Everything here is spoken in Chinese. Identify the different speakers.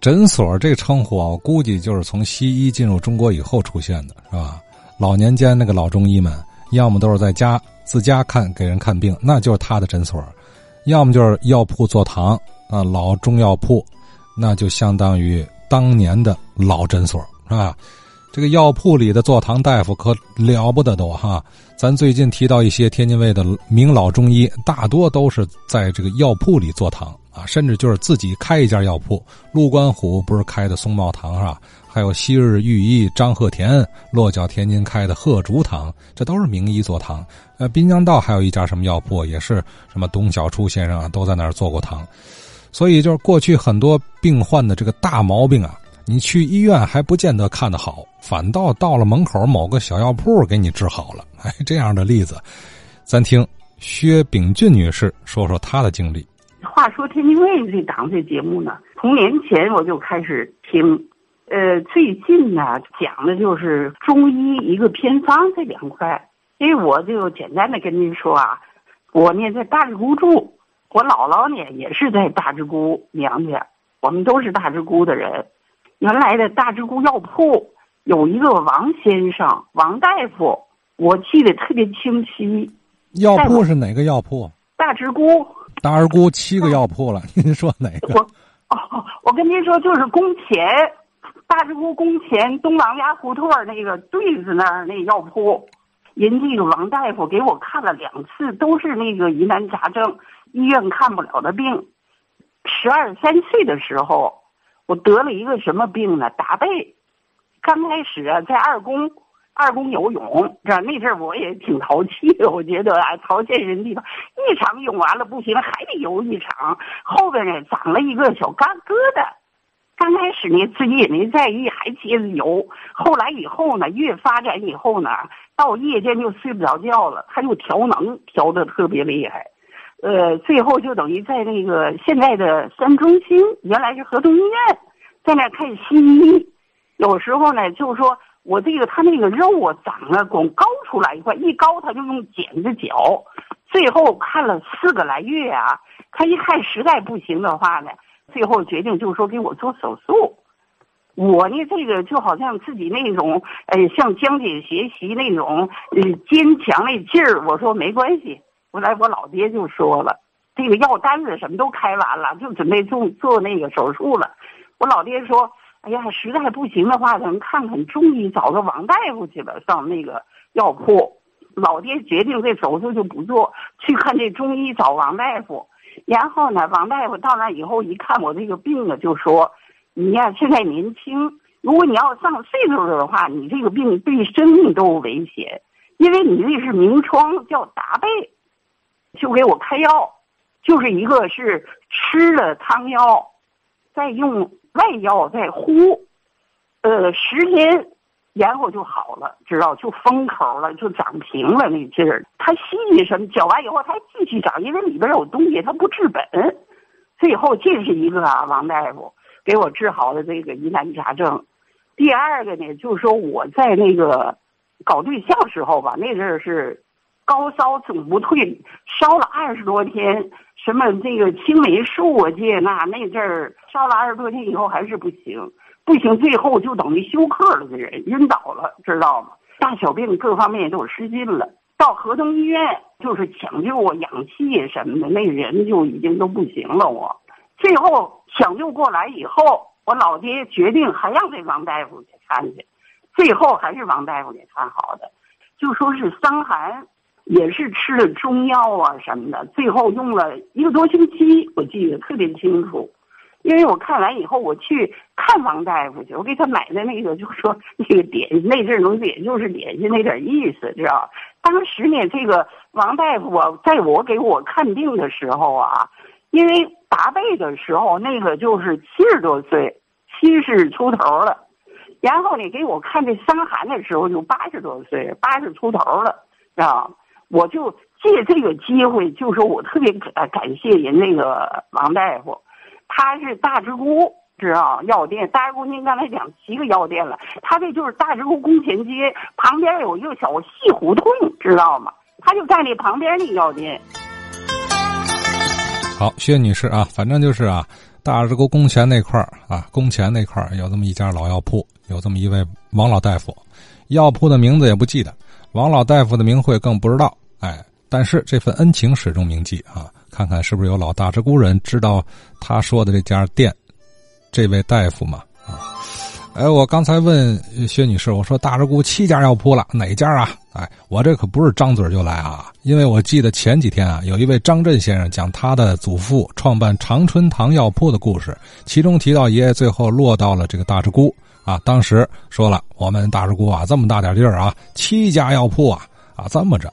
Speaker 1: 诊所这称呼啊，我估计就是从西医进入中国以后出现的，是吧？老年间那个老中医们，要么都是在家自家看给人看病，那就是他的诊所；要么就是药铺坐堂啊，老中药铺，那就相当于当年的老诊所，是吧？这个药铺里的坐堂大夫可了不得都哈！咱最近提到一些天津卫的名老中医，大多都是在这个药铺里坐堂啊，甚至就是自己开一家药铺。陆观虎不是开的松茂堂啊？还有昔日御医张鹤田落脚天津开的鹤竹堂，这都是名医坐堂。呃，滨江道还有一家什么药铺，也是什么董小初先生啊，都在那儿坐过堂。所以就是过去很多病患的这个大毛病啊。你去医院还不见得看得好，反倒到了门口某个小药铺给你治好了。哎，这样的例子，咱听薛炳俊女士说说她的经历。
Speaker 2: 话说天津卫这档这节目呢，从年前我就开始听，呃，最近呢讲的就是中医一个偏方这两块。因为我就简单的跟您说啊，我呢在大直沽住，我姥姥呢也是在大直沽娘家，我们都是大直沽的人。原来的大直沽药铺有一个王先生，王大夫，我记得特别清晰。
Speaker 1: 药铺是哪个药铺？
Speaker 2: 大直沽。
Speaker 1: 大直沽七个药铺了，您说哪个？
Speaker 2: 我哦，我跟您说，就是宫前，大直沽宫前东王家胡同那个对子那儿那药铺，人这个王大夫给我看了两次，都是那个疑难杂症，医院看不了的病。十二三岁的时候。我得了一个什么病呢？打背。刚开始啊，在二宫，二宫游泳，这那阵我也挺淘气的。我觉得啊，淘气人地方，一场泳完了不行，还得游一场。后边呢，长了一个小疙疙瘩。刚开始呢，自己也没在意，还接着游。后来以后呢，越发展以后呢，到夜间就睡不着觉了，他就调能调的特别厉害。呃，最后就等于在那个现在的三中心，原来是河东医院，在那看西医。有时候呢，就是说我这个他那个肉啊长了光高出来一块，一高他就用剪子绞。最后看了四个来月啊，他一看实在不行的话呢，最后决定就是说给我做手术。我呢，这个就好像自己那种，呃，向江姐学习那种，呃，坚强那劲儿。我说没关系。后来我老爹就说了，这个药单子什么都开完了，就准备做做那个手术了。我老爹说：“哎呀，实在不行的话，咱看看中医，找个王大夫去吧。”上那个药铺，老爹决定这手术就不做，去看这中医找王大夫。然后呢，王大夫到那以后一看我这个病啊，就说：“你呀，现在年轻，如果你要上岁数了的话，你这个病对生命都有危险，因为你那是明疮，叫达贝。”就给我开药，就是一个是吃了汤药，再用外药再呼，呃，十天，然后就好了，知道就封口了，就长平了那劲儿。它细什么搅完以后，它继续长，因为里边有东西，它不治本。最后这是一个啊，王大夫给我治好了这个疑难杂症。第二个呢，就是说我在那个搞对象时候吧，那阵儿是。高烧总不退，烧了二十多天，什么这个青霉素啊，这那那阵儿烧了二十多天以后还是不行，不行，最后就等于休克了，这人晕倒了，知道吗？大小病各方面都失禁了，到河东医院就是抢救我氧气什么的，那人就已经都不行了。我最后抢救过来以后，我老爹决定还让这王大夫去看去，最后还是王大夫给看好的，就说是伤寒。也是吃了中药啊什么的，最后用了一个多星期，我记得特别清楚。因为我看完以后，我去看王大夫去，我给他买的那个，就说那个点那阵儿东西，也就是点心那点意思，知道当时呢，这个王大夫啊，在我给我看病的时候啊，因为达贝的时候，那个就是七十多岁，七十出头了。然后呢，给我看这伤寒的时候，就八十多岁，八十出头了，知道我就借这个机会，就说我特别感感谢人那个王大夫，他是大直沽知道药店，大直沽您刚才讲七个药店了，他这就是大直沽宫前街旁边有一个小细胡同，知道吗？他就在那旁边那药店。
Speaker 1: 好，薛女士啊，反正就是啊，大直沽宫前那块啊，宫前那块有这么一家老药铺，有这么一位王老大夫，药铺的名字也不记得，王老大夫的名讳更不知道。哎，但是这份恩情始终铭记啊！看看是不是有老大直沽人知道他说的这家店，这位大夫嘛？啊，哎，我刚才问薛女士，我说大直沽七家药铺了，哪家啊？哎，我这可不是张嘴就来啊，因为我记得前几天啊，有一位张震先生讲他的祖父创办长春堂药铺的故事，其中提到爷爷最后落到了这个大直沽啊，当时说了，我们大石锅啊这么大点地儿啊，七家药铺啊啊这么着，